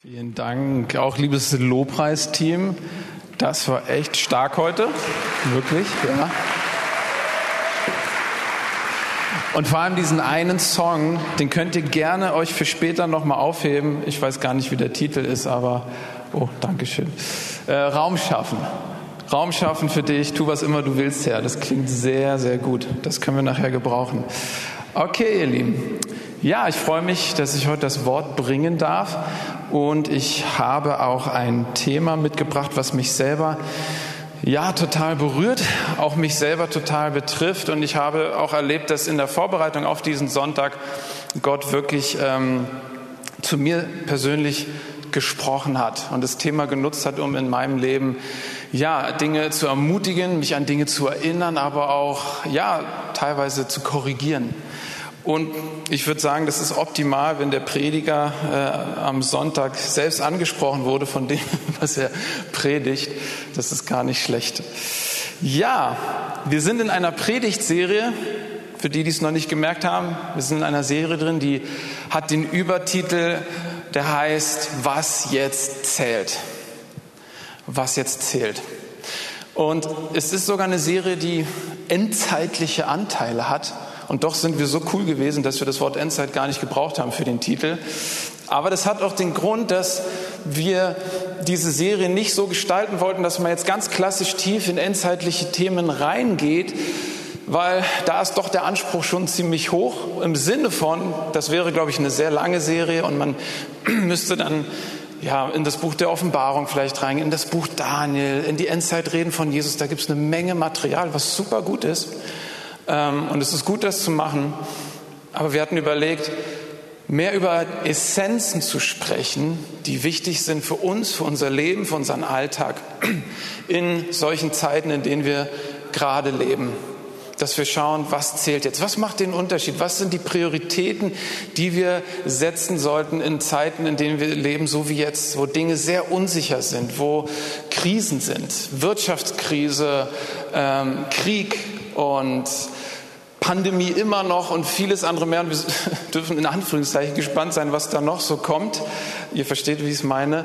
Vielen Dank, auch liebes Lobpreisteam. Das war echt stark heute, wirklich, ja. Und vor allem diesen einen Song, den könnt ihr gerne euch für später nochmal aufheben. Ich weiß gar nicht, wie der Titel ist, aber oh, Dankeschön. Äh, Raum schaffen. Raum schaffen für dich, tu was immer du willst, Herr. Das klingt sehr, sehr gut. Das können wir nachher gebrauchen. Okay, ihr Lieben. Ja, ich freue mich, dass ich heute das Wort bringen darf. Und ich habe auch ein Thema mitgebracht, was mich selber ja total berührt, auch mich selber total betrifft. Und ich habe auch erlebt, dass in der Vorbereitung auf diesen Sonntag Gott wirklich ähm, zu mir persönlich gesprochen hat und das Thema genutzt hat, um in meinem Leben ja Dinge zu ermutigen, mich an Dinge zu erinnern, aber auch ja teilweise zu korrigieren. Und ich würde sagen, das ist optimal, wenn der Prediger äh, am Sonntag selbst angesprochen wurde von dem, was er predigt. Das ist gar nicht schlecht. Ja, wir sind in einer Predigtserie. Für die, die es noch nicht gemerkt haben, wir sind in einer Serie drin, die hat den Übertitel, der heißt, was jetzt zählt. Was jetzt zählt. Und es ist sogar eine Serie, die endzeitliche Anteile hat. Und doch sind wir so cool gewesen, dass wir das Wort Endzeit gar nicht gebraucht haben für den Titel. Aber das hat auch den Grund, dass wir diese Serie nicht so gestalten wollten, dass man jetzt ganz klassisch tief in endzeitliche Themen reingeht, weil da ist doch der Anspruch schon ziemlich hoch im Sinne von, das wäre, glaube ich, eine sehr lange Serie und man müsste dann ja, in das Buch der Offenbarung vielleicht rein, in das Buch Daniel, in die Endzeitreden von Jesus. Da gibt es eine Menge Material, was super gut ist. Ähm, und es ist gut, das zu machen. Aber wir hatten überlegt, mehr über Essenzen zu sprechen, die wichtig sind für uns, für unser Leben, für unseren Alltag in solchen Zeiten, in denen wir gerade leben. Dass wir schauen, was zählt jetzt? Was macht den Unterschied? Was sind die Prioritäten, die wir setzen sollten in Zeiten, in denen wir leben, so wie jetzt, wo Dinge sehr unsicher sind, wo Krisen sind, Wirtschaftskrise, ähm, Krieg und Pandemie immer noch und vieles andere mehr. Und wir dürfen in Anführungszeichen gespannt sein, was da noch so kommt. Ihr versteht, wie ich es meine.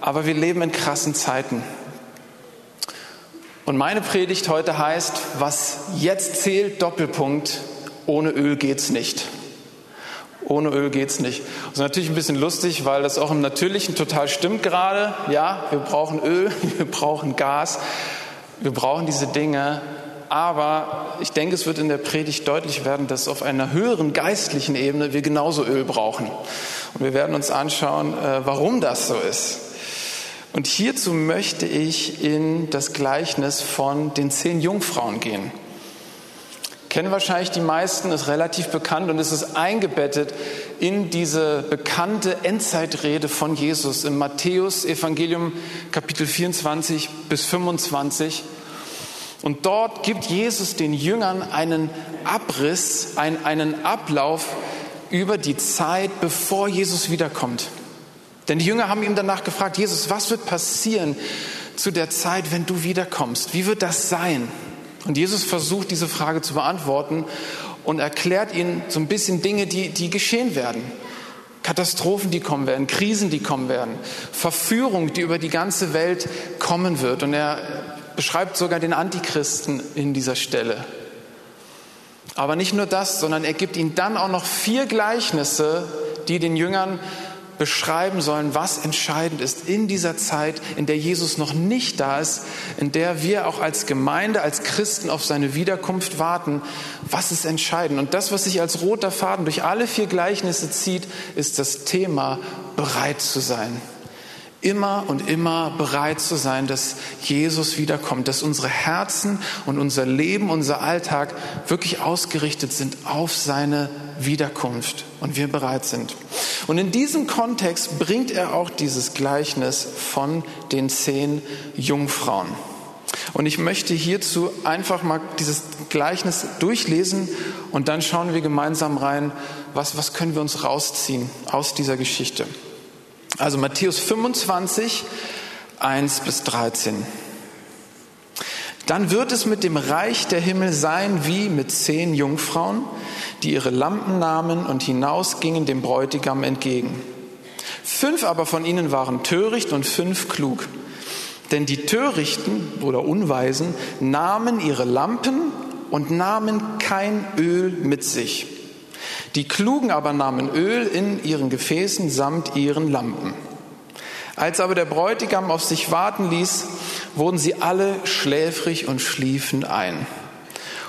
Aber wir leben in krassen Zeiten. Und meine Predigt heute heißt, was jetzt zählt, Doppelpunkt, ohne Öl geht's nicht. Ohne Öl geht's nicht. Das ist natürlich ein bisschen lustig, weil das auch im Natürlichen total stimmt gerade. Ja, wir brauchen Öl, wir brauchen Gas, wir brauchen diese Dinge, aber ich denke, es wird in der Predigt deutlich werden, dass auf einer höheren geistlichen Ebene wir genauso Öl brauchen. Und wir werden uns anschauen, äh, warum das so ist. Und hierzu möchte ich in das Gleichnis von den zehn Jungfrauen gehen. Kennen wahrscheinlich die meisten, ist relativ bekannt und es ist eingebettet in diese bekannte Endzeitrede von Jesus im Matthäus Evangelium Kapitel 24 bis 25. Und dort gibt Jesus den Jüngern einen Abriss, einen, einen Ablauf über die Zeit, bevor Jesus wiederkommt. Denn die Jünger haben ihm danach gefragt, Jesus, was wird passieren zu der Zeit, wenn du wiederkommst? Wie wird das sein? Und Jesus versucht, diese Frage zu beantworten und erklärt ihnen so ein bisschen Dinge, die, die geschehen werden. Katastrophen, die kommen werden, Krisen, die kommen werden, Verführung, die über die ganze Welt kommen wird. Und er beschreibt sogar den Antichristen in dieser Stelle. Aber nicht nur das, sondern er gibt ihnen dann auch noch vier Gleichnisse, die den Jüngern beschreiben sollen, was entscheidend ist in dieser Zeit, in der Jesus noch nicht da ist, in der wir auch als Gemeinde, als Christen auf seine Wiederkunft warten. Was ist entscheidend? Und das, was sich als roter Faden durch alle vier Gleichnisse zieht, ist das Thema bereit zu sein immer und immer bereit zu sein, dass Jesus wiederkommt, dass unsere Herzen und unser Leben, unser Alltag wirklich ausgerichtet sind auf seine Wiederkunft und wir bereit sind. Und in diesem Kontext bringt er auch dieses Gleichnis von den zehn Jungfrauen. Und ich möchte hierzu einfach mal dieses Gleichnis durchlesen und dann schauen wir gemeinsam rein, was, was können wir uns rausziehen aus dieser Geschichte. Also Matthäus 25, 1 bis 13. Dann wird es mit dem Reich der Himmel sein wie mit zehn Jungfrauen, die ihre Lampen nahmen und hinausgingen dem Bräutigam entgegen. Fünf aber von ihnen waren töricht und fünf klug. Denn die Törichten oder Unweisen nahmen ihre Lampen und nahmen kein Öl mit sich. Die Klugen aber nahmen Öl in ihren Gefäßen samt ihren Lampen. Als aber der Bräutigam auf sich warten ließ, wurden sie alle schläfrig und schliefen ein.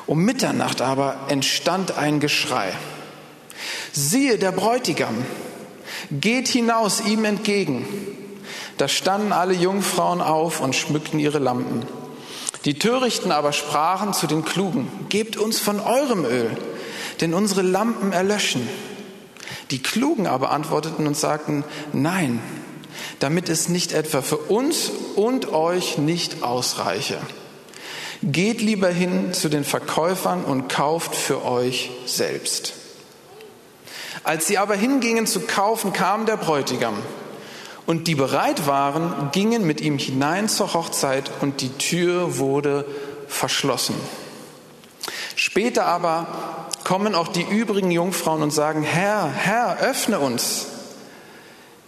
Um Mitternacht aber entstand ein Geschrei. Siehe, der Bräutigam geht hinaus ihm entgegen. Da standen alle Jungfrauen auf und schmückten ihre Lampen. Die Törichten aber sprachen zu den Klugen, gebt uns von eurem Öl, denn unsere Lampen erlöschen. Die Klugen aber antworteten und sagten, nein, damit es nicht etwa für uns und euch nicht ausreiche. Geht lieber hin zu den Verkäufern und kauft für euch selbst. Als sie aber hingingen zu kaufen, kam der Bräutigam. Und die bereit waren, gingen mit ihm hinein zur Hochzeit und die Tür wurde verschlossen. Später aber kommen auch die übrigen Jungfrauen und sagen, Herr, Herr, öffne uns.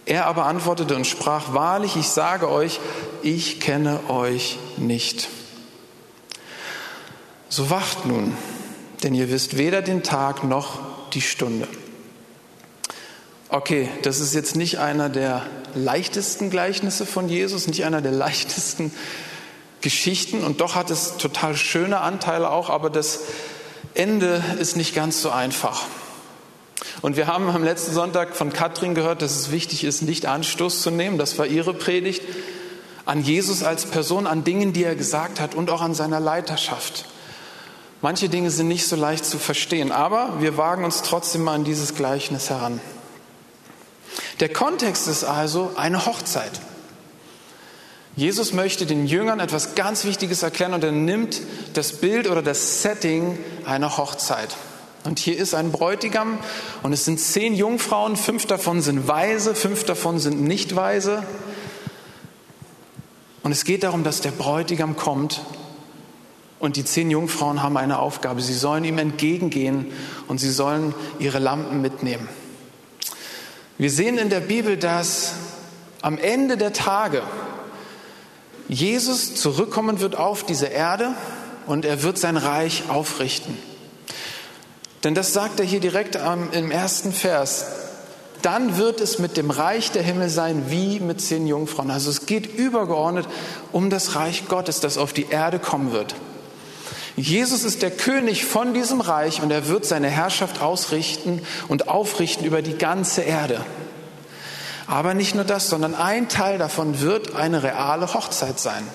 Er aber antwortete und sprach, wahrlich, ich sage euch, ich kenne euch nicht. So wacht nun, denn ihr wisst weder den Tag noch die Stunde. Okay, das ist jetzt nicht einer der leichtesten Gleichnisse von Jesus, nicht einer der leichtesten Geschichten und doch hat es total schöne Anteile auch, aber das Ende ist nicht ganz so einfach. Und wir haben am letzten Sonntag von Katrin gehört, dass es wichtig ist, nicht Anstoß zu nehmen. Das war ihre Predigt an Jesus als Person, an Dingen, die er gesagt hat und auch an seiner Leiterschaft. Manche Dinge sind nicht so leicht zu verstehen, aber wir wagen uns trotzdem mal an dieses Gleichnis heran. Der Kontext ist also eine Hochzeit. Jesus möchte den Jüngern etwas ganz Wichtiges erklären und er nimmt das Bild oder das Setting einer Hochzeit. Und hier ist ein Bräutigam und es sind zehn Jungfrauen, fünf davon sind weise, fünf davon sind nicht weise. Und es geht darum, dass der Bräutigam kommt und die zehn Jungfrauen haben eine Aufgabe. Sie sollen ihm entgegengehen und sie sollen ihre Lampen mitnehmen. Wir sehen in der Bibel, dass am Ende der Tage Jesus zurückkommen wird auf diese Erde und er wird sein Reich aufrichten. Denn das sagt er hier direkt im ersten Vers. Dann wird es mit dem Reich der Himmel sein wie mit zehn Jungfrauen. Also es geht übergeordnet um das Reich Gottes, das auf die Erde kommen wird. Jesus ist der König von diesem Reich und er wird seine Herrschaft ausrichten und aufrichten über die ganze Erde. Aber nicht nur das, sondern ein Teil davon wird eine reale Hochzeit sein.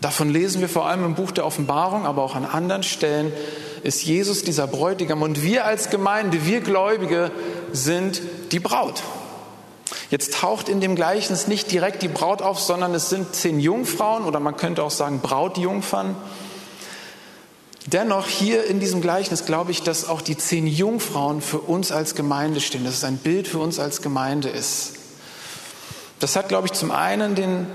Davon lesen wir vor allem im Buch der Offenbarung, aber auch an anderen Stellen ist Jesus dieser Bräutigam und wir als Gemeinde, wir Gläubige sind die Braut. Jetzt taucht in dem Gleichnis nicht direkt die Braut auf, sondern es sind zehn Jungfrauen oder man könnte auch sagen Brautjungfern. Dennoch hier in diesem Gleichnis glaube ich, dass auch die zehn Jungfrauen für uns als Gemeinde stehen, dass es ein Bild für uns als Gemeinde ist. Das hat, glaube ich, zum einen den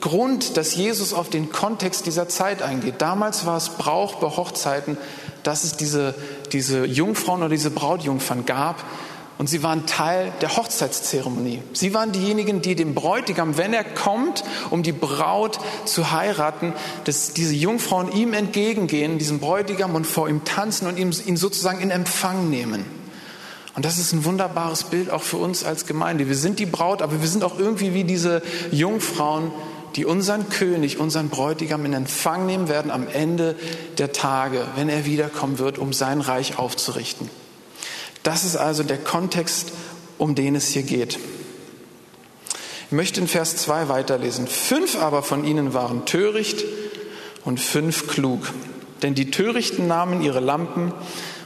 Grund, dass Jesus auf den Kontext dieser Zeit eingeht. Damals war es Brauch bei Hochzeiten, dass es diese, diese Jungfrauen oder diese Brautjungfern gab. Und sie waren Teil der Hochzeitszeremonie. Sie waren diejenigen, die dem Bräutigam, wenn er kommt, um die Braut zu heiraten, dass diese Jungfrauen ihm entgegengehen, diesem Bräutigam und vor ihm tanzen und ihn, sozusagen in Empfang nehmen. Und das ist ein wunderbares Bild auch für uns als Gemeinde. Wir sind die Braut, aber wir sind auch irgendwie wie diese Jungfrauen, die unseren König, unseren Bräutigam in Empfang nehmen werden am Ende der Tage, wenn er wiederkommen wird, um sein Reich aufzurichten. Das ist also der Kontext, um den es hier geht. Ich möchte in Vers 2 weiterlesen. Fünf aber von ihnen waren töricht und fünf klug. Denn die Törichten nahmen ihre Lampen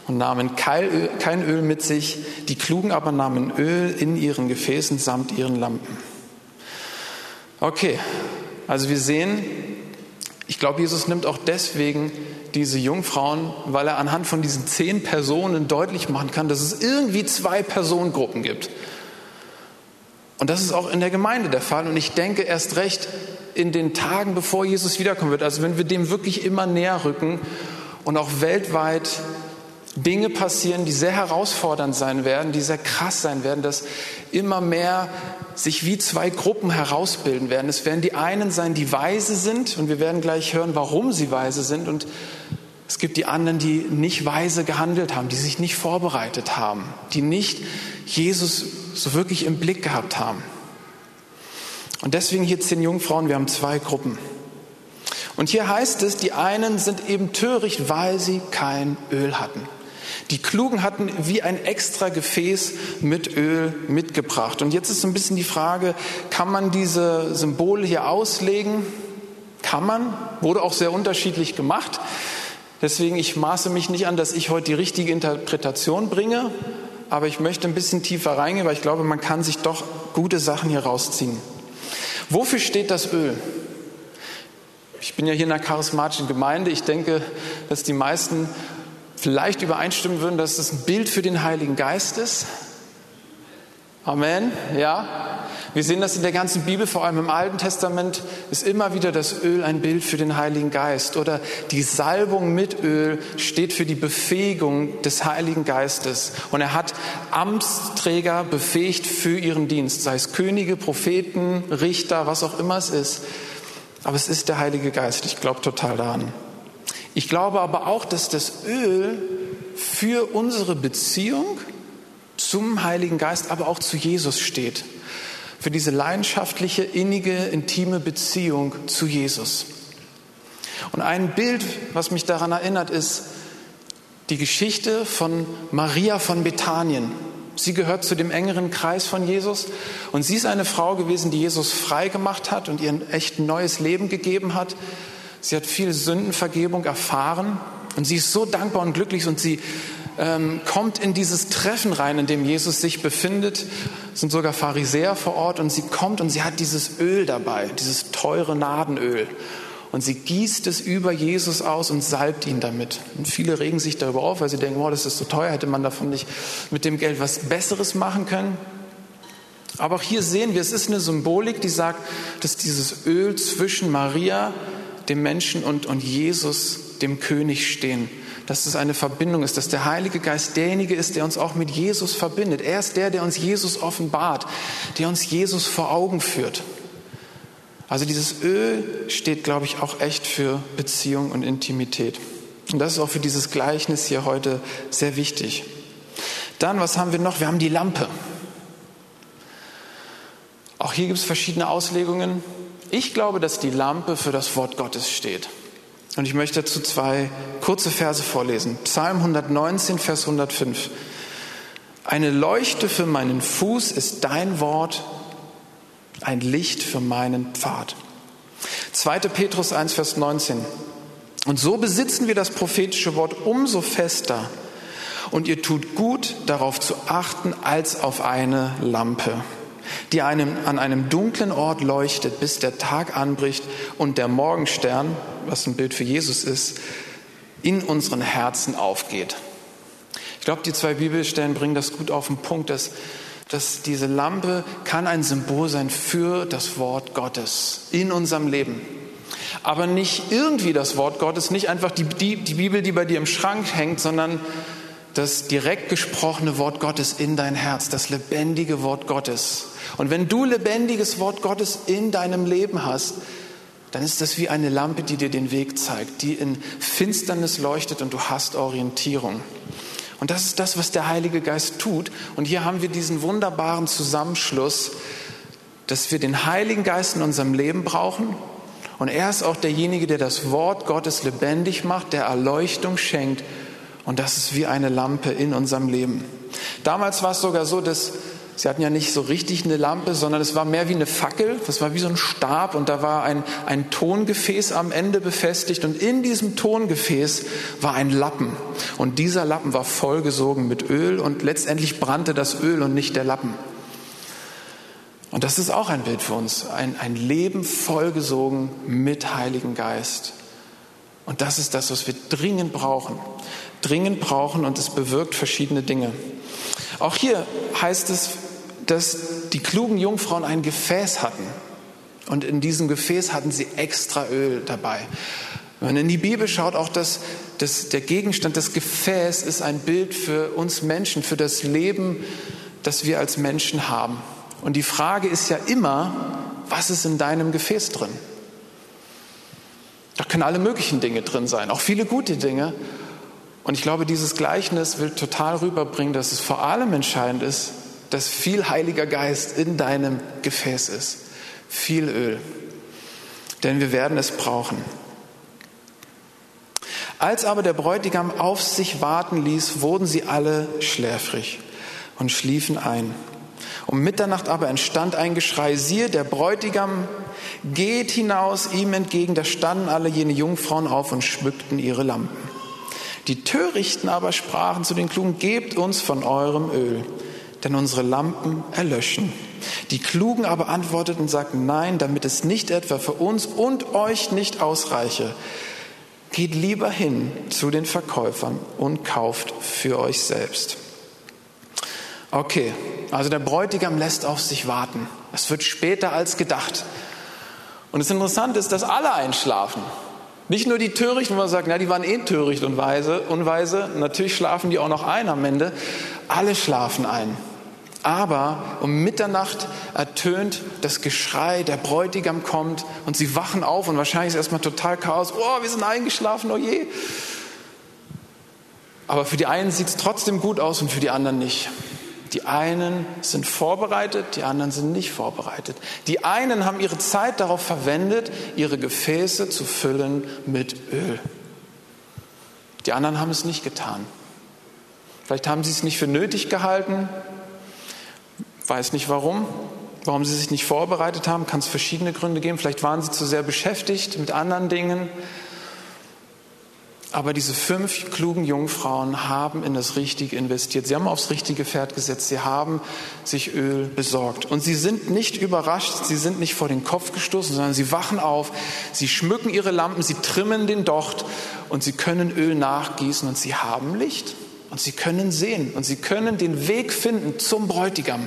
und nahmen kein Öl mit sich, die Klugen aber nahmen Öl in ihren Gefäßen samt ihren Lampen. Okay, also wir sehen, ich glaube, Jesus nimmt auch deswegen diese Jungfrauen, weil er anhand von diesen zehn Personen deutlich machen kann, dass es irgendwie zwei Personengruppen gibt. Und das ist auch in der Gemeinde der Fall. Und ich denke erst recht in den Tagen, bevor Jesus wiederkommen wird, also wenn wir dem wirklich immer näher rücken und auch weltweit Dinge passieren, die sehr herausfordernd sein werden, die sehr krass sein werden, dass immer mehr sich wie zwei Gruppen herausbilden werden. Es werden die einen sein, die weise sind, und wir werden gleich hören, warum sie weise sind, und es gibt die anderen, die nicht weise gehandelt haben, die sich nicht vorbereitet haben, die nicht Jesus so wirklich im Blick gehabt haben. Und deswegen hier zehn Jungfrauen, wir haben zwei Gruppen. Und hier heißt es, die einen sind eben töricht, weil sie kein Öl hatten. Die Klugen hatten wie ein extra Gefäß mit Öl mitgebracht. Und jetzt ist so ein bisschen die Frage, kann man diese Symbole hier auslegen? Kann man, wurde auch sehr unterschiedlich gemacht. Deswegen, ich maße mich nicht an, dass ich heute die richtige Interpretation bringe, aber ich möchte ein bisschen tiefer reingehen, weil ich glaube, man kann sich doch gute Sachen hier rausziehen. Wofür steht das Öl? Ich bin ja hier in einer charismatischen Gemeinde. Ich denke, dass die meisten vielleicht übereinstimmen würden, dass es ein Bild für den Heiligen Geist ist. Amen. Ja. Wir sehen das in der ganzen Bibel, vor allem im Alten Testament, ist immer wieder das Öl ein Bild für den Heiligen Geist. Oder die Salbung mit Öl steht für die Befähigung des Heiligen Geistes. Und er hat Amtsträger befähigt für ihren Dienst, sei es Könige, Propheten, Richter, was auch immer es ist. Aber es ist der Heilige Geist. Ich glaube total daran. Ich glaube aber auch, dass das Öl für unsere Beziehung zum Heiligen Geist, aber auch zu Jesus steht. Für diese leidenschaftliche, innige, intime Beziehung zu Jesus. Und ein Bild, was mich daran erinnert, ist die Geschichte von Maria von Bethanien. Sie gehört zu dem engeren Kreis von Jesus und sie ist eine Frau gewesen, die Jesus frei gemacht hat und ihr ein echt neues Leben gegeben hat. Sie hat viel Sündenvergebung erfahren und sie ist so dankbar und glücklich und sie ähm, kommt in dieses Treffen rein, in dem Jesus sich befindet. Es sind sogar Pharisäer vor Ort und sie kommt und sie hat dieses Öl dabei, dieses teure Nadenöl. Und sie gießt es über Jesus aus und salbt ihn damit. Und viele regen sich darüber auf, weil sie denken, oh, das ist so teuer, hätte man davon nicht mit dem Geld was Besseres machen können. Aber auch hier sehen wir, es ist eine Symbolik, die sagt, dass dieses Öl zwischen Maria dem Menschen und, und Jesus, dem König, stehen. Dass es eine Verbindung ist, dass der Heilige Geist derjenige ist, der uns auch mit Jesus verbindet. Er ist der, der uns Jesus offenbart, der uns Jesus vor Augen führt. Also dieses Öl steht, glaube ich, auch echt für Beziehung und Intimität. Und das ist auch für dieses Gleichnis hier heute sehr wichtig. Dann, was haben wir noch? Wir haben die Lampe. Auch hier gibt es verschiedene Auslegungen. Ich glaube, dass die Lampe für das Wort Gottes steht. Und ich möchte dazu zwei kurze Verse vorlesen. Psalm 119, Vers 105. Eine Leuchte für meinen Fuß ist dein Wort, ein Licht für meinen Pfad. 2. Petrus 1, Vers 19. Und so besitzen wir das prophetische Wort umso fester. Und ihr tut gut, darauf zu achten, als auf eine Lampe die einem, an einem dunklen Ort leuchtet, bis der Tag anbricht und der Morgenstern, was ein Bild für Jesus ist, in unseren Herzen aufgeht. Ich glaube, die zwei Bibelstellen bringen das gut auf den Punkt, dass, dass diese Lampe kann ein Symbol sein für das Wort Gottes in unserem Leben. Aber nicht irgendwie das Wort Gottes, nicht einfach die, die, die Bibel, die bei dir im Schrank hängt, sondern das direkt gesprochene Wort Gottes in dein Herz, das lebendige Wort Gottes. Und wenn du lebendiges Wort Gottes in deinem Leben hast, dann ist das wie eine Lampe, die dir den Weg zeigt, die in Finsternis leuchtet und du hast Orientierung. Und das ist das, was der Heilige Geist tut. Und hier haben wir diesen wunderbaren Zusammenschluss, dass wir den Heiligen Geist in unserem Leben brauchen. Und er ist auch derjenige, der das Wort Gottes lebendig macht, der Erleuchtung schenkt und das ist wie eine Lampe in unserem Leben. Damals war es sogar so, dass sie hatten ja nicht so richtig eine Lampe, sondern es war mehr wie eine Fackel. Das war wie so ein Stab und da war ein, ein Tongefäß am Ende befestigt und in diesem Tongefäß war ein Lappen. Und dieser Lappen war vollgesogen mit Öl und letztendlich brannte das Öl und nicht der Lappen. Und das ist auch ein Bild für uns. Ein, ein Leben vollgesogen mit Heiligen Geist. Und das ist das, was wir dringend brauchen dringend brauchen und es bewirkt verschiedene Dinge. Auch hier heißt es, dass die klugen Jungfrauen ein Gefäß hatten. Und in diesem Gefäß hatten sie extra Öl dabei. Wenn man in die Bibel schaut, auch das, das, der Gegenstand, das Gefäß ist ein Bild für uns Menschen, für das Leben, das wir als Menschen haben. Und die Frage ist ja immer, was ist in deinem Gefäß drin? Da können alle möglichen Dinge drin sein, auch viele gute Dinge. Und ich glaube, dieses Gleichnis will total rüberbringen, dass es vor allem entscheidend ist, dass viel Heiliger Geist in deinem Gefäß ist. Viel Öl. Denn wir werden es brauchen. Als aber der Bräutigam auf sich warten ließ, wurden sie alle schläfrig und schliefen ein. Um Mitternacht aber entstand ein Geschrei, siehe, der Bräutigam geht hinaus ihm entgegen. Da standen alle jene Jungfrauen auf und schmückten ihre Lampen. Die Törichten aber sprachen zu den Klugen, gebt uns von eurem Öl, denn unsere Lampen erlöschen. Die Klugen aber antworteten und sagten, nein, damit es nicht etwa für uns und euch nicht ausreiche, geht lieber hin zu den Verkäufern und kauft für euch selbst. Okay, also der Bräutigam lässt auf sich warten. Es wird später als gedacht. Und das Interessante ist, dass alle einschlafen. Nicht nur die Törichten, wo man sagt, na, die waren eh töricht und weise, unweise. Natürlich schlafen die auch noch ein am Ende. Alle schlafen ein. Aber um Mitternacht ertönt das Geschrei, der Bräutigam kommt und sie wachen auf und wahrscheinlich ist erstmal total Chaos. Oh, wir sind eingeschlafen, oh je. Aber für die einen sieht es trotzdem gut aus und für die anderen nicht. Die einen sind vorbereitet, die anderen sind nicht vorbereitet. Die einen haben ihre Zeit darauf verwendet, ihre Gefäße zu füllen mit Öl. Die anderen haben es nicht getan. Vielleicht haben sie es nicht für nötig gehalten, weiß nicht warum, warum sie sich nicht vorbereitet haben, kann es verschiedene Gründe geben. Vielleicht waren sie zu sehr beschäftigt mit anderen Dingen. Aber diese fünf klugen Jungfrauen haben in das Richtige investiert. Sie haben aufs richtige Pferd gesetzt. Sie haben sich Öl besorgt. Und sie sind nicht überrascht. Sie sind nicht vor den Kopf gestoßen, sondern sie wachen auf. Sie schmücken ihre Lampen. Sie trimmen den Docht und sie können Öl nachgießen und sie haben Licht. Und sie können sehen und sie können den Weg finden zum Bräutigam.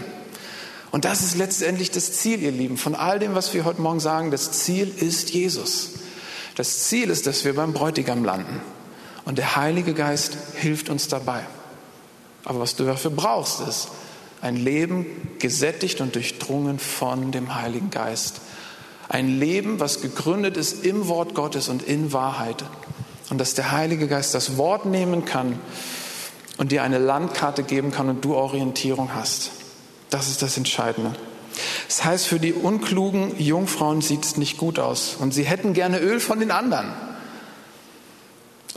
Und das ist letztendlich das Ziel, ihr Lieben, von all dem, was wir heute Morgen sagen. Das Ziel ist Jesus. Das Ziel ist, dass wir beim Bräutigam landen. Und der Heilige Geist hilft uns dabei. Aber was du dafür brauchst, ist ein Leben gesättigt und durchdrungen von dem Heiligen Geist. Ein Leben, was gegründet ist im Wort Gottes und in Wahrheit. Und dass der Heilige Geist das Wort nehmen kann und dir eine Landkarte geben kann und du Orientierung hast. Das ist das Entscheidende. Das heißt, für die unklugen Jungfrauen sieht es nicht gut aus. Und sie hätten gerne Öl von den anderen.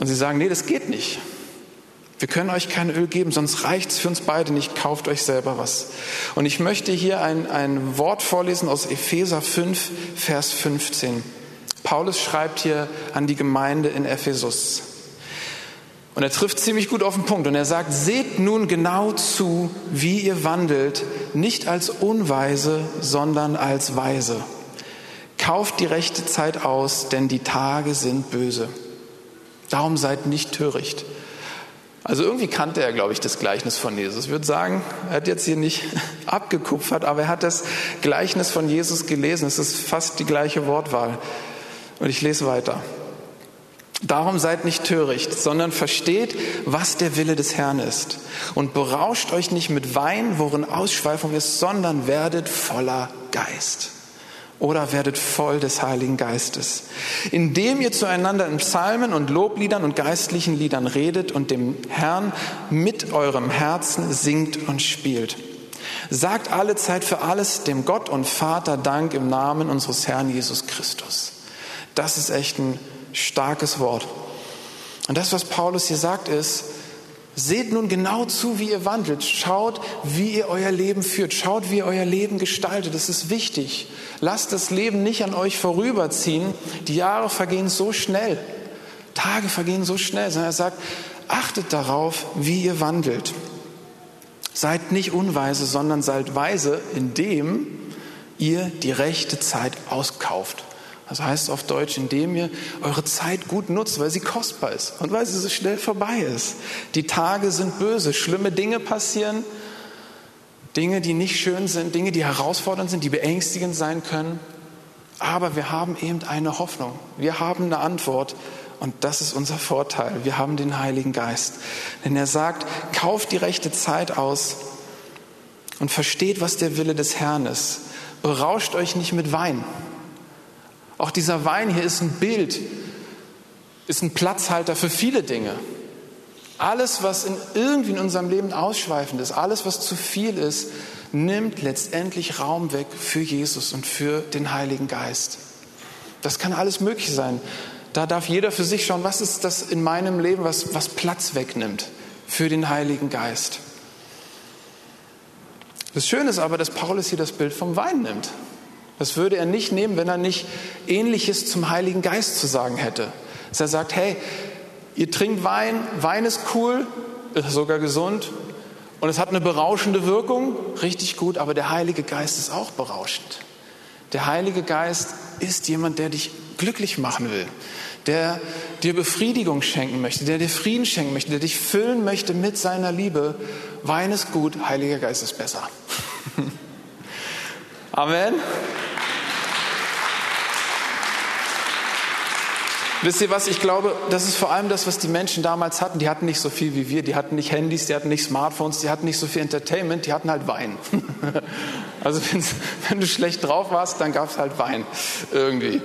Und sie sagen, nee, das geht nicht. Wir können euch kein Öl geben, sonst reicht es für uns beide nicht. Kauft euch selber was. Und ich möchte hier ein, ein Wort vorlesen aus Epheser 5, Vers 15. Paulus schreibt hier an die Gemeinde in Ephesus. Und er trifft ziemlich gut auf den Punkt. Und er sagt, seht nun genau zu, wie ihr wandelt, nicht als Unweise, sondern als Weise. Kauft die rechte Zeit aus, denn die Tage sind böse. Darum seid nicht töricht. Also irgendwie kannte er, glaube ich, das Gleichnis von Jesus. Ich würde sagen, er hat jetzt hier nicht abgekupfert, aber er hat das Gleichnis von Jesus gelesen. Es ist fast die gleiche Wortwahl. Und ich lese weiter. Darum seid nicht töricht, sondern versteht, was der Wille des Herrn ist. Und berauscht euch nicht mit Wein, worin Ausschweifung ist, sondern werdet voller Geist oder werdet voll des Heiligen Geistes, indem ihr zueinander in Psalmen und Lobliedern und geistlichen Liedern redet und dem Herrn mit eurem Herzen singt und spielt. Sagt alle Zeit für alles dem Gott und Vater Dank im Namen unseres Herrn Jesus Christus. Das ist echt ein starkes Wort. Und das, was Paulus hier sagt, ist, Seht nun genau zu, wie ihr wandelt. Schaut, wie ihr euer Leben führt. Schaut, wie ihr euer Leben gestaltet. Das ist wichtig. Lasst das Leben nicht an euch vorüberziehen. Die Jahre vergehen so schnell. Tage vergehen so schnell. Sondern er sagt, achtet darauf, wie ihr wandelt. Seid nicht unweise, sondern seid weise, indem ihr die rechte Zeit auskauft. Das heißt auf Deutsch, indem ihr eure Zeit gut nutzt, weil sie kostbar ist und weil sie so schnell vorbei ist. Die Tage sind böse, schlimme Dinge passieren, Dinge, die nicht schön sind, Dinge, die herausfordernd sind, die beängstigend sein können. Aber wir haben eben eine Hoffnung. Wir haben eine Antwort Und das ist unser Vorteil. Wir haben den Heiligen Geist. Denn er sagt, kauft die rechte Zeit aus und versteht, was der Wille des Herrn ist. Berauscht euch nicht mit Wein. Auch dieser Wein hier ist ein Bild, ist ein Platzhalter für viele Dinge. Alles, was in irgendwie in unserem Leben ausschweifend ist, alles, was zu viel ist, nimmt letztendlich Raum weg für Jesus und für den Heiligen Geist. Das kann alles möglich sein. Da darf jeder für sich schauen, was ist das in meinem Leben, was, was Platz wegnimmt für den Heiligen Geist. Das Schöne ist aber, dass Paulus hier das Bild vom Wein nimmt. Das würde er nicht nehmen, wenn er nicht Ähnliches zum Heiligen Geist zu sagen hätte. Dass er sagt, hey, ihr trinkt Wein, Wein ist cool, ist sogar gesund und es hat eine berauschende Wirkung, richtig gut, aber der Heilige Geist ist auch berauschend. Der Heilige Geist ist jemand, der dich glücklich machen will, der dir Befriedigung schenken möchte, der dir Frieden schenken möchte, der dich füllen möchte mit seiner Liebe. Wein ist gut, Heiliger Geist ist besser. Amen. Wisst ihr was? Ich glaube, das ist vor allem das, was die Menschen damals hatten. Die hatten nicht so viel wie wir. Die hatten nicht Handys, die hatten nicht Smartphones, die hatten nicht so viel Entertainment, die hatten halt Wein. also wenn du schlecht drauf warst, dann gab es halt Wein irgendwie.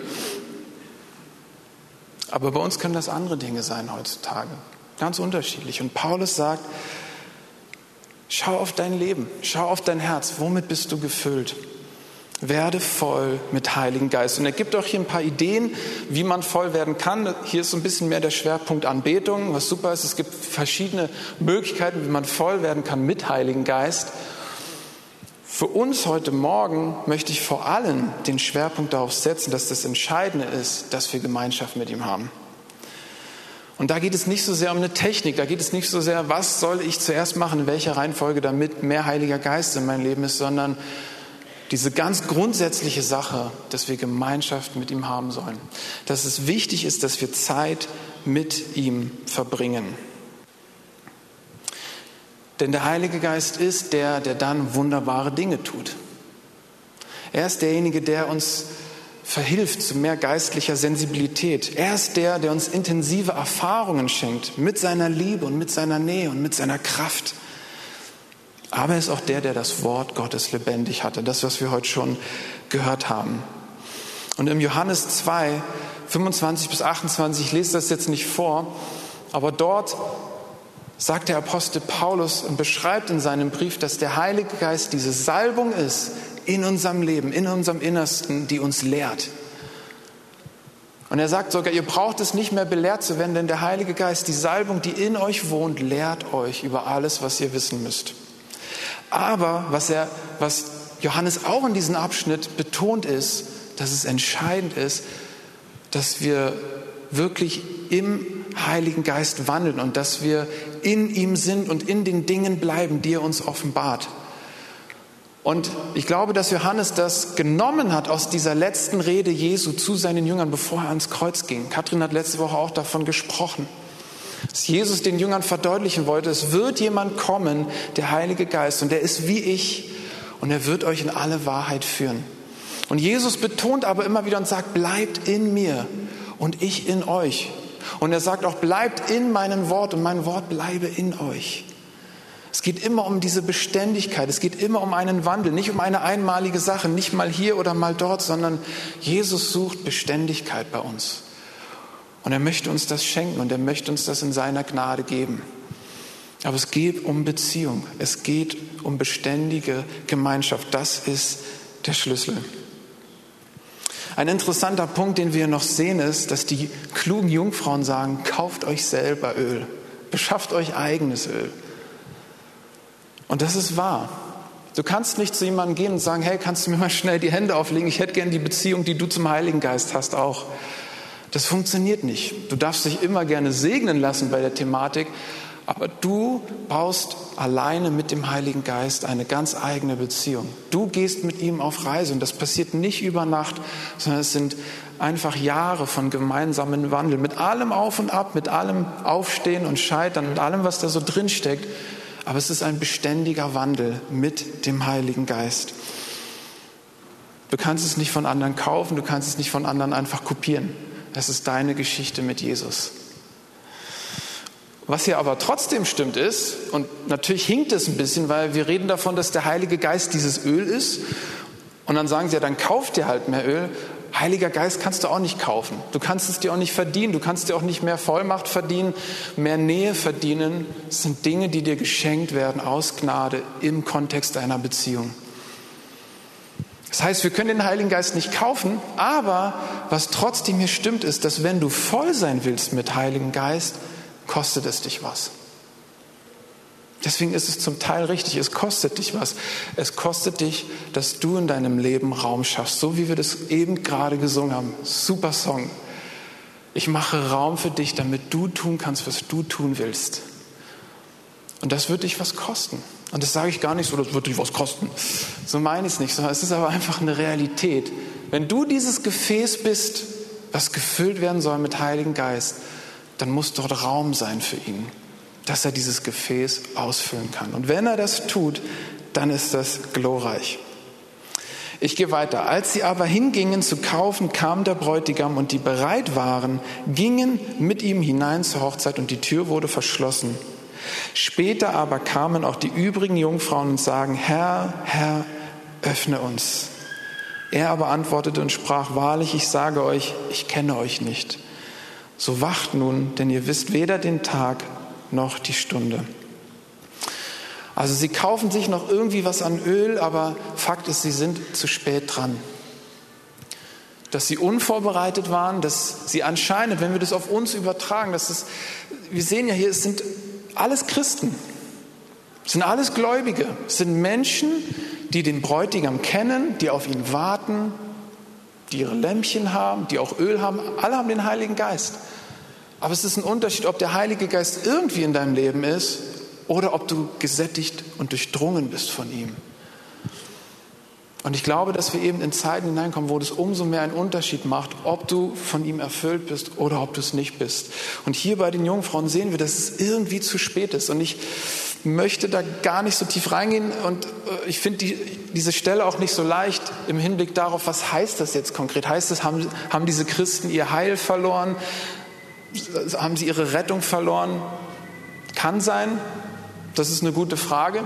Aber bei uns können das andere Dinge sein heutzutage. Ganz unterschiedlich. Und Paulus sagt, schau auf dein Leben, schau auf dein Herz. Womit bist du gefüllt? Werde voll mit Heiligen Geist. Und er gibt auch hier ein paar Ideen, wie man voll werden kann. Hier ist so ein bisschen mehr der Schwerpunkt Anbetung, was super ist. Es gibt verschiedene Möglichkeiten, wie man voll werden kann mit Heiligen Geist. Für uns heute Morgen möchte ich vor allem den Schwerpunkt darauf setzen, dass das Entscheidende ist, dass wir Gemeinschaft mit ihm haben. Und da geht es nicht so sehr um eine Technik, da geht es nicht so sehr, was soll ich zuerst machen, in welcher Reihenfolge, damit mehr Heiliger Geist in meinem Leben ist, sondern diese ganz grundsätzliche Sache, dass wir Gemeinschaft mit ihm haben sollen. Dass es wichtig ist, dass wir Zeit mit ihm verbringen. Denn der Heilige Geist ist der, der dann wunderbare Dinge tut. Er ist derjenige, der uns verhilft zu mehr geistlicher Sensibilität. Er ist der, der uns intensive Erfahrungen schenkt mit seiner Liebe und mit seiner Nähe und mit seiner Kraft. Aber er ist auch der, der das Wort Gottes lebendig hatte, das, was wir heute schon gehört haben. Und im Johannes 2, 25 bis 28, ich lese das jetzt nicht vor, aber dort sagt der Apostel Paulus und beschreibt in seinem Brief, dass der Heilige Geist diese Salbung ist in unserem Leben, in unserem Innersten, die uns lehrt. Und er sagt sogar, ihr braucht es nicht mehr belehrt zu werden, denn der Heilige Geist, die Salbung, die in euch wohnt, lehrt euch über alles, was ihr wissen müsst. Aber was, er, was Johannes auch in diesem Abschnitt betont ist, dass es entscheidend ist, dass wir wirklich im Heiligen Geist wandeln und dass wir in ihm sind und in den Dingen bleiben, die er uns offenbart. Und ich glaube, dass Johannes das genommen hat aus dieser letzten Rede Jesu zu seinen Jüngern, bevor er ans Kreuz ging. Kathrin hat letzte Woche auch davon gesprochen dass Jesus den Jüngern verdeutlichen wollte, es wird jemand kommen, der Heilige Geist, und der ist wie ich, und er wird euch in alle Wahrheit führen. Und Jesus betont aber immer wieder und sagt, bleibt in mir und ich in euch. Und er sagt auch, bleibt in meinem Wort und mein Wort bleibe in euch. Es geht immer um diese Beständigkeit, es geht immer um einen Wandel, nicht um eine einmalige Sache, nicht mal hier oder mal dort, sondern Jesus sucht Beständigkeit bei uns. Und er möchte uns das schenken und er möchte uns das in seiner Gnade geben. Aber es geht um Beziehung, es geht um beständige Gemeinschaft. Das ist der Schlüssel. Ein interessanter Punkt, den wir noch sehen, ist, dass die klugen Jungfrauen sagen, kauft euch selber Öl, beschafft euch eigenes Öl. Und das ist wahr. Du kannst nicht zu jemandem gehen und sagen, hey, kannst du mir mal schnell die Hände auflegen? Ich hätte gern die Beziehung, die du zum Heiligen Geist hast, auch. Das funktioniert nicht. Du darfst dich immer gerne segnen lassen bei der Thematik, aber du baust alleine mit dem Heiligen Geist eine ganz eigene Beziehung. Du gehst mit ihm auf Reise und das passiert nicht über Nacht, sondern es sind einfach Jahre von gemeinsamen Wandel, mit allem Auf und Ab, mit allem Aufstehen und Scheitern, mit allem, was da so drin steckt. Aber es ist ein beständiger Wandel mit dem Heiligen Geist. Du kannst es nicht von anderen kaufen, du kannst es nicht von anderen einfach kopieren. Das ist deine Geschichte mit Jesus. Was hier aber trotzdem stimmt ist, und natürlich hinkt es ein bisschen, weil wir reden davon, dass der Heilige Geist dieses Öl ist. Und dann sagen sie ja, dann kauft ihr halt mehr Öl. Heiliger Geist kannst du auch nicht kaufen. Du kannst es dir auch nicht verdienen. Du kannst dir auch nicht mehr Vollmacht verdienen, mehr Nähe verdienen. Das sind Dinge, die dir geschenkt werden aus Gnade im Kontext einer Beziehung. Das heißt, wir können den Heiligen Geist nicht kaufen, aber was trotzdem hier stimmt, ist, dass wenn du voll sein willst mit Heiligen Geist, kostet es dich was. Deswegen ist es zum Teil richtig, es kostet dich was. Es kostet dich, dass du in deinem Leben Raum schaffst, so wie wir das eben gerade gesungen haben. Super Song. Ich mache Raum für dich, damit du tun kannst, was du tun willst. Und das wird dich was kosten. Und das sage ich gar nicht so, das wird dich was kosten. So meine ich es nicht, sondern es ist aber einfach eine Realität. Wenn du dieses Gefäß bist, was gefüllt werden soll mit Heiligen Geist, dann muss dort Raum sein für ihn, dass er dieses Gefäß ausfüllen kann. Und wenn er das tut, dann ist das glorreich. Ich gehe weiter. Als sie aber hingingen zu kaufen, kam der Bräutigam und die bereit waren, gingen mit ihm hinein zur Hochzeit und die Tür wurde verschlossen. Später aber kamen auch die übrigen Jungfrauen und sagen, Herr, Herr, öffne uns. Er aber antwortete und sprach, wahrlich, ich sage euch, ich kenne euch nicht. So wacht nun, denn ihr wisst weder den Tag noch die Stunde. Also sie kaufen sich noch irgendwie was an Öl, aber Fakt ist, sie sind zu spät dran. Dass sie unvorbereitet waren, dass sie anscheinend, wenn wir das auf uns übertragen, dass es, wir sehen ja hier, es sind alles Christen, sind alles Gläubige, sind Menschen, die den Bräutigam kennen, die auf ihn warten, die ihre Lämpchen haben, die auch Öl haben, alle haben den Heiligen Geist. Aber es ist ein Unterschied, ob der Heilige Geist irgendwie in deinem Leben ist oder ob du gesättigt und durchdrungen bist von ihm. Und ich glaube, dass wir eben in Zeiten hineinkommen, wo das umso mehr einen Unterschied macht, ob du von ihm erfüllt bist oder ob du es nicht bist. Und hier bei den Jungfrauen sehen wir, dass es irgendwie zu spät ist. Und ich möchte da gar nicht so tief reingehen. Und äh, ich finde die, diese Stelle auch nicht so leicht im Hinblick darauf, was heißt das jetzt konkret? Heißt das, haben, haben diese Christen ihr Heil verloren? Haben sie ihre Rettung verloren? Kann sein. Das ist eine gute Frage.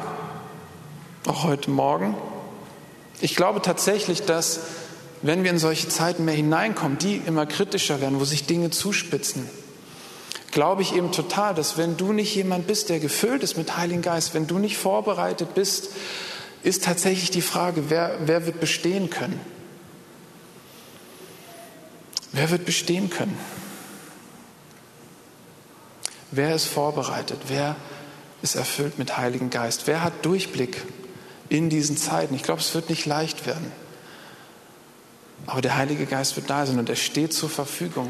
Auch heute Morgen. Ich glaube tatsächlich, dass wenn wir in solche Zeiten mehr hineinkommen, die immer kritischer werden, wo sich Dinge zuspitzen, glaube ich eben total, dass wenn du nicht jemand bist, der gefüllt ist mit Heiligen Geist, wenn du nicht vorbereitet bist, ist tatsächlich die Frage, wer, wer wird bestehen können? Wer wird bestehen können? Wer ist vorbereitet? Wer ist erfüllt mit Heiligen Geist? Wer hat Durchblick in diesen Zeiten. Ich glaube, es wird nicht leicht werden. Aber der Heilige Geist wird da sein und er steht zur Verfügung.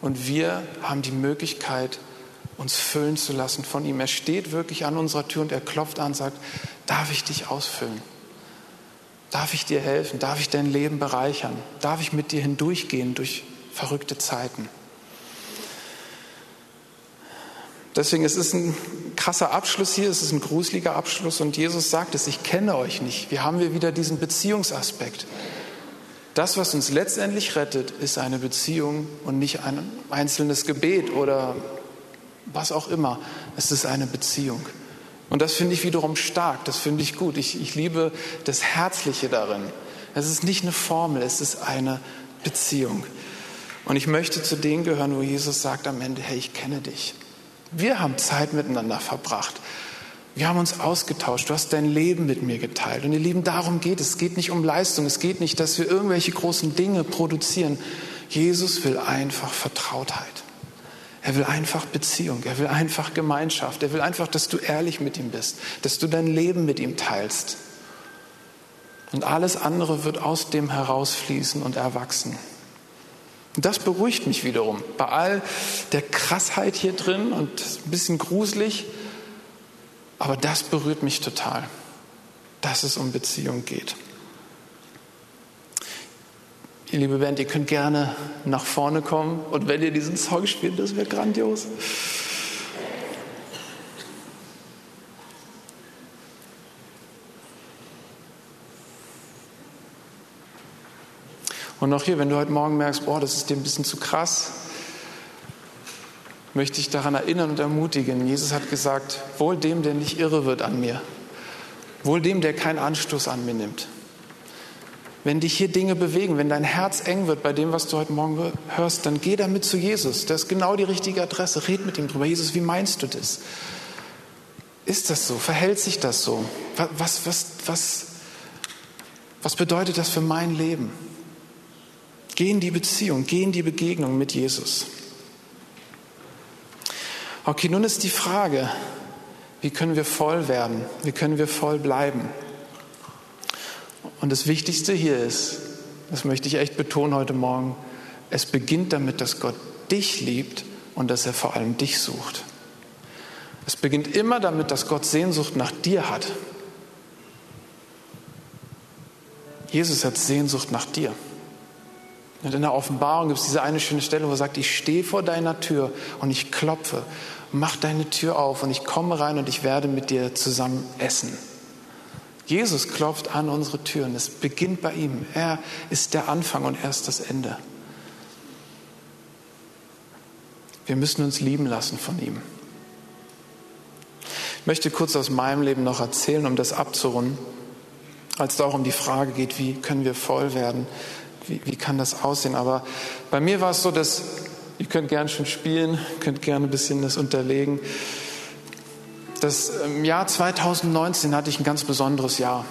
Und wir haben die Möglichkeit, uns füllen zu lassen von ihm. Er steht wirklich an unserer Tür und er klopft an und sagt, darf ich dich ausfüllen? Darf ich dir helfen? Darf ich dein Leben bereichern? Darf ich mit dir hindurchgehen durch verrückte Zeiten? Deswegen es ist es ein krasser Abschluss hier, es ist ein gruseliger Abschluss und Jesus sagt es, ich kenne euch nicht. Wir haben wir wieder diesen Beziehungsaspekt. Das, was uns letztendlich rettet, ist eine Beziehung und nicht ein einzelnes Gebet oder was auch immer. Es ist eine Beziehung. Und das finde ich wiederum stark, das finde ich gut. Ich, ich liebe das Herzliche darin. Es ist nicht eine Formel, es ist eine Beziehung. Und ich möchte zu denen gehören, wo Jesus sagt am Ende, hey, ich kenne dich. Wir haben Zeit miteinander verbracht. Wir haben uns ausgetauscht. Du hast dein Leben mit mir geteilt. Und ihr Lieben, darum geht es. Es geht nicht um Leistung. Es geht nicht, dass wir irgendwelche großen Dinge produzieren. Jesus will einfach Vertrautheit. Er will einfach Beziehung. Er will einfach Gemeinschaft. Er will einfach, dass du ehrlich mit ihm bist, dass du dein Leben mit ihm teilst. Und alles andere wird aus dem herausfließen und erwachsen. Und das beruhigt mich wiederum. Bei all der Krassheit hier drin und ein bisschen gruselig, aber das berührt mich total, dass es um Beziehung geht. Ihr liebe Band, ihr könnt gerne nach vorne kommen und wenn ihr diesen Song spielt, das wäre grandios. Und auch hier, wenn du heute Morgen merkst, boah, das ist dir ein bisschen zu krass, möchte ich daran erinnern und ermutigen. Jesus hat gesagt, wohl dem, der nicht irre wird an mir, wohl dem, der keinen Anstoß an mir nimmt. Wenn dich hier Dinge bewegen, wenn dein Herz eng wird bei dem, was du heute Morgen hörst, dann geh damit zu Jesus. Das ist genau die richtige Adresse. Red mit ihm drüber. Jesus, wie meinst du das? Ist das so? Verhält sich das so? Was, was, was, was bedeutet das für mein Leben? Geh in die Beziehung, geh in die Begegnung mit Jesus. Okay, nun ist die Frage, wie können wir voll werden? Wie können wir voll bleiben? Und das Wichtigste hier ist, das möchte ich echt betonen heute Morgen, es beginnt damit, dass Gott dich liebt und dass er vor allem dich sucht. Es beginnt immer damit, dass Gott Sehnsucht nach dir hat. Jesus hat Sehnsucht nach dir. Und in der Offenbarung gibt es diese eine schöne Stelle, wo er sagt, ich stehe vor deiner Tür und ich klopfe. Mach deine Tür auf und ich komme rein und ich werde mit dir zusammen essen. Jesus klopft an unsere Türen. Es beginnt bei ihm. Er ist der Anfang und er ist das Ende. Wir müssen uns lieben lassen von ihm. Ich möchte kurz aus meinem Leben noch erzählen, um das abzurunden, als es auch um die Frage geht, wie können wir voll werden, wie, wie kann das aussehen. Aber bei mir war es so, dass, ihr könnt gerne schon spielen, könnt gerne ein bisschen das unterlegen. Das im Jahr 2019 hatte ich ein ganz besonderes Jahr.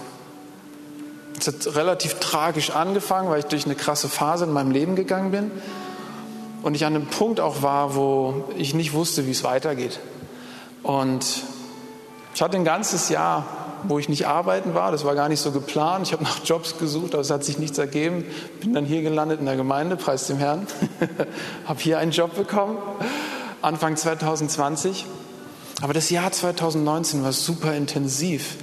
Es hat relativ tragisch angefangen, weil ich durch eine krasse Phase in meinem Leben gegangen bin und ich an einem Punkt auch war, wo ich nicht wusste, wie es weitergeht. Und ich hatte ein ganzes Jahr, wo ich nicht arbeiten war. Das war gar nicht so geplant. Ich habe nach Jobs gesucht, aber es hat sich nichts ergeben. Bin dann hier gelandet in der Gemeinde, preis dem Herrn. habe hier einen Job bekommen, Anfang 2020. Aber das Jahr 2019 war super intensiv,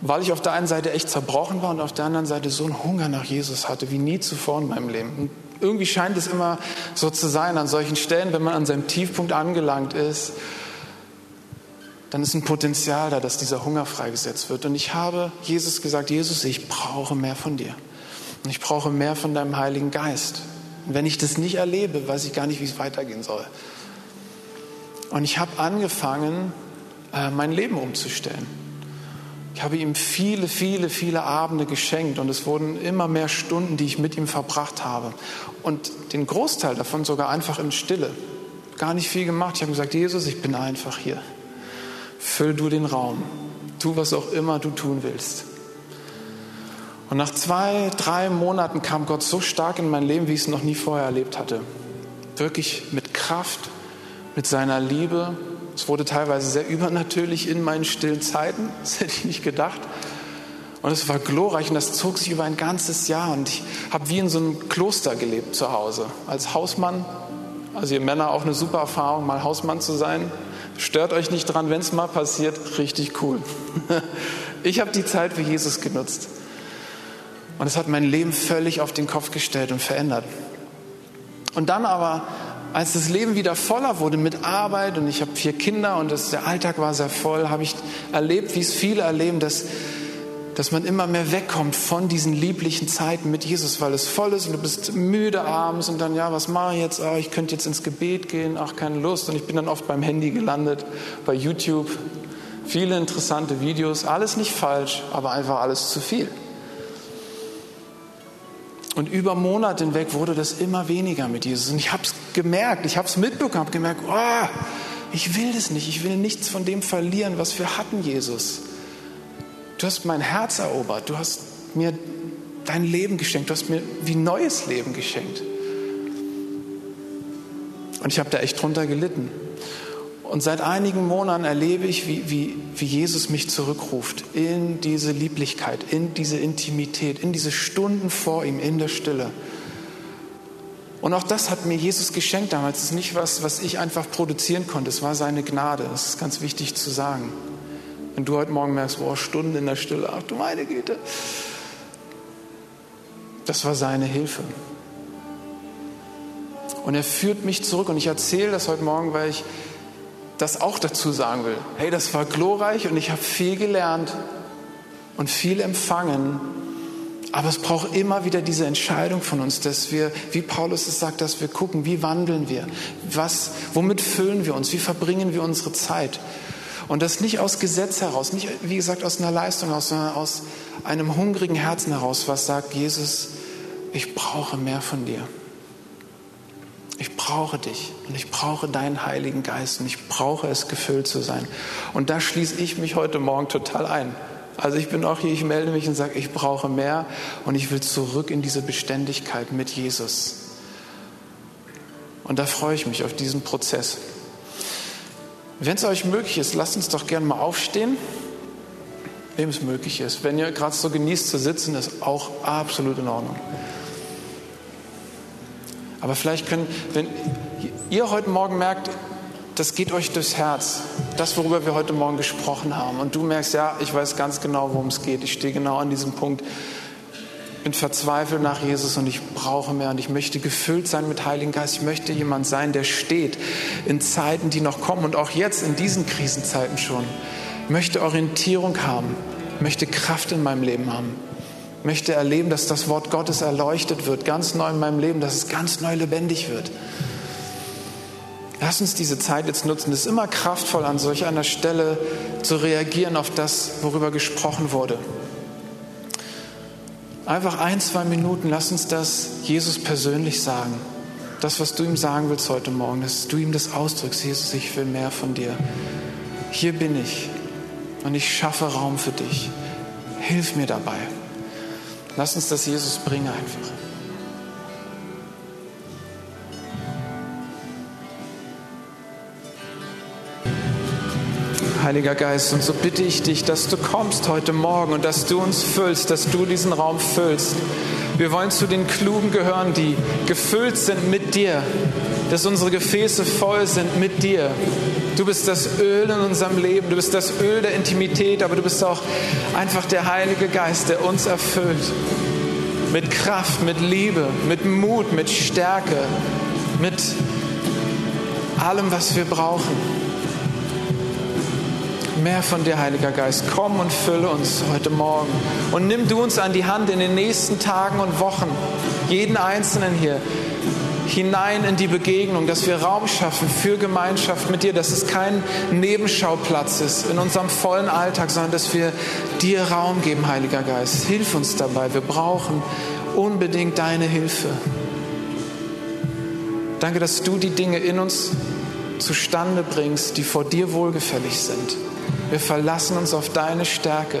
weil ich auf der einen Seite echt zerbrochen war und auf der anderen Seite so einen Hunger nach Jesus hatte wie nie zuvor in meinem Leben. Und irgendwie scheint es immer so zu sein an solchen Stellen, wenn man an seinem Tiefpunkt angelangt ist dann ist ein Potenzial da, dass dieser Hunger freigesetzt wird. Und ich habe Jesus gesagt, Jesus, ich brauche mehr von dir. Und ich brauche mehr von deinem Heiligen Geist. Und wenn ich das nicht erlebe, weiß ich gar nicht, wie es weitergehen soll. Und ich habe angefangen, äh, mein Leben umzustellen. Ich habe ihm viele, viele, viele Abende geschenkt und es wurden immer mehr Stunden, die ich mit ihm verbracht habe. Und den Großteil davon sogar einfach in Stille. Gar nicht viel gemacht. Ich habe gesagt, Jesus, ich bin einfach hier. Füll du den Raum. Tu, was auch immer du tun willst. Und nach zwei, drei Monaten kam Gott so stark in mein Leben, wie ich es noch nie vorher erlebt hatte. Wirklich mit Kraft, mit seiner Liebe. Es wurde teilweise sehr übernatürlich in meinen stillen Zeiten. Das hätte ich nicht gedacht. Und es war glorreich und das zog sich über ein ganzes Jahr. Und ich habe wie in so einem Kloster gelebt zu Hause. Als Hausmann. Also ihr Männer auch eine super Erfahrung, mal Hausmann zu sein. Stört euch nicht dran, wenn es mal passiert, richtig cool. Ich habe die Zeit für Jesus genutzt. Und es hat mein Leben völlig auf den Kopf gestellt und verändert. Und dann aber, als das Leben wieder voller wurde mit Arbeit und ich habe vier Kinder und das, der Alltag war sehr voll, habe ich erlebt, wie es viele erleben, dass dass man immer mehr wegkommt von diesen lieblichen Zeiten mit Jesus, weil es voll ist und du bist müde abends und dann, ja, was mache ich jetzt? Oh, ich könnte jetzt ins Gebet gehen, ach, keine Lust. Und ich bin dann oft beim Handy gelandet, bei YouTube. Viele interessante Videos, alles nicht falsch, aber einfach alles zu viel. Und über Monate hinweg wurde das immer weniger mit Jesus. Und ich habe es gemerkt, ich habe es mitbekommen, habe gemerkt, oh, ich will das nicht, ich will nichts von dem verlieren, was wir hatten, Jesus. Du hast mein Herz erobert. Du hast mir dein Leben geschenkt. Du hast mir wie neues Leben geschenkt. Und ich habe da echt drunter gelitten. Und seit einigen Monaten erlebe ich, wie, wie, wie Jesus mich zurückruft in diese Lieblichkeit, in diese Intimität, in diese Stunden vor ihm, in der Stille. Und auch das hat mir Jesus geschenkt damals. Es ist nicht was, was ich einfach produzieren konnte. Es war seine Gnade. Das ist ganz wichtig zu sagen. Wenn du heute Morgen merkst, boah, Stunden in der Stille, ach du meine Güte. Das war seine Hilfe. Und er führt mich zurück. Und ich erzähle das heute Morgen, weil ich das auch dazu sagen will. Hey, das war glorreich und ich habe viel gelernt und viel empfangen. Aber es braucht immer wieder diese Entscheidung von uns, dass wir, wie Paulus es sagt, dass wir gucken, wie wandeln wir, was, womit füllen wir uns, wie verbringen wir unsere Zeit. Und das nicht aus Gesetz heraus, nicht, wie gesagt, aus einer Leistung heraus, sondern aus einem hungrigen Herzen heraus, was sagt, Jesus, ich brauche mehr von dir. Ich brauche dich und ich brauche deinen Heiligen Geist und ich brauche es, gefüllt zu sein. Und da schließe ich mich heute Morgen total ein. Also ich bin auch hier, ich melde mich und sage, ich brauche mehr und ich will zurück in diese Beständigkeit mit Jesus. Und da freue ich mich auf diesen Prozess. Wenn es euch möglich ist, lasst uns doch gerne mal aufstehen, wem es möglich ist. Wenn ihr gerade so genießt zu sitzen, ist auch absolut in Ordnung. Aber vielleicht können, wenn ihr heute Morgen merkt, das geht euch durchs Herz. Das, worüber wir heute Morgen gesprochen haben. Und du merkst, ja, ich weiß ganz genau, worum es geht. Ich stehe genau an diesem Punkt. Bin verzweifelt nach Jesus und ich brauche mehr und ich möchte gefüllt sein mit Heiligen Geist. Ich möchte jemand sein, der steht in Zeiten, die noch kommen und auch jetzt in diesen Krisenzeiten schon. Ich möchte Orientierung haben, möchte Kraft in meinem Leben haben. Ich möchte erleben, dass das Wort Gottes erleuchtet wird, ganz neu in meinem Leben, dass es ganz neu lebendig wird. Lass uns diese Zeit jetzt nutzen. Es ist immer kraftvoll, an solch einer Stelle zu reagieren auf das, worüber gesprochen wurde. Einfach ein, zwei Minuten, lass uns das Jesus persönlich sagen. Das, was du ihm sagen willst heute Morgen, dass du ihm das ausdrückst. Jesus, ich will mehr von dir. Hier bin ich und ich schaffe Raum für dich. Hilf mir dabei. Lass uns das Jesus bringen einfach. Heiliger Geist. Und so bitte ich dich, dass du kommst heute Morgen und dass du uns füllst, dass du diesen Raum füllst. Wir wollen zu den Klugen gehören, die gefüllt sind mit dir, dass unsere Gefäße voll sind mit dir. Du bist das Öl in unserem Leben, du bist das Öl der Intimität, aber du bist auch einfach der Heilige Geist, der uns erfüllt. Mit Kraft, mit Liebe, mit Mut, mit Stärke, mit allem, was wir brauchen. Mehr von dir, Heiliger Geist. Komm und fülle uns heute Morgen. Und nimm du uns an die Hand in den nächsten Tagen und Wochen, jeden Einzelnen hier, hinein in die Begegnung, dass wir Raum schaffen für Gemeinschaft mit dir, dass es kein Nebenschauplatz ist in unserem vollen Alltag, sondern dass wir dir Raum geben, Heiliger Geist. Hilf uns dabei. Wir brauchen unbedingt deine Hilfe. Danke, dass du die Dinge in uns zustande bringst, die vor dir wohlgefällig sind. Wir verlassen uns auf deine Stärke.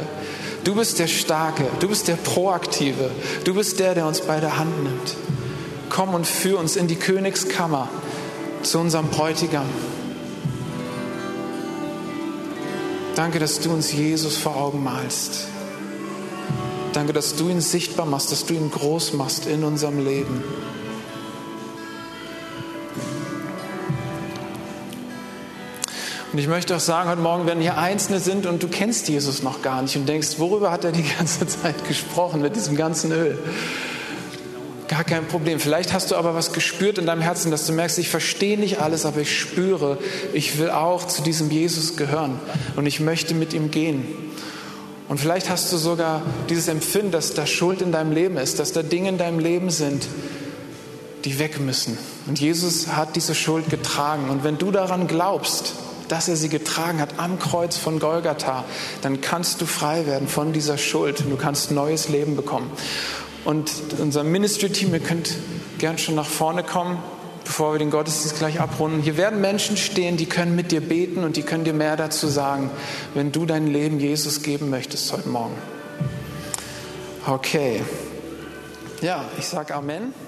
Du bist der Starke, du bist der Proaktive, du bist der, der uns bei der Hand nimmt. Komm und führ uns in die Königskammer zu unserem Bräutigam. Danke, dass du uns Jesus vor Augen malst. Danke, dass du ihn sichtbar machst, dass du ihn groß machst in unserem Leben. Und ich möchte auch sagen, heute Morgen, wenn hier Einzelne sind und du kennst Jesus noch gar nicht und denkst, worüber hat er die ganze Zeit gesprochen mit diesem ganzen Öl? Gar kein Problem. Vielleicht hast du aber was gespürt in deinem Herzen, dass du merkst, ich verstehe nicht alles, aber ich spüre, ich will auch zu diesem Jesus gehören und ich möchte mit ihm gehen. Und vielleicht hast du sogar dieses Empfinden, dass da Schuld in deinem Leben ist, dass da Dinge in deinem Leben sind, die weg müssen. Und Jesus hat diese Schuld getragen. Und wenn du daran glaubst, dass er sie getragen hat am Kreuz von Golgatha, dann kannst du frei werden von dieser Schuld. Du kannst neues Leben bekommen. Und unser Ministry-Team, ihr könnt gern schon nach vorne kommen, bevor wir den Gottesdienst gleich abrunden. Hier werden Menschen stehen, die können mit dir beten und die können dir mehr dazu sagen, wenn du dein Leben Jesus geben möchtest heute Morgen. Okay. Ja, ich sage Amen.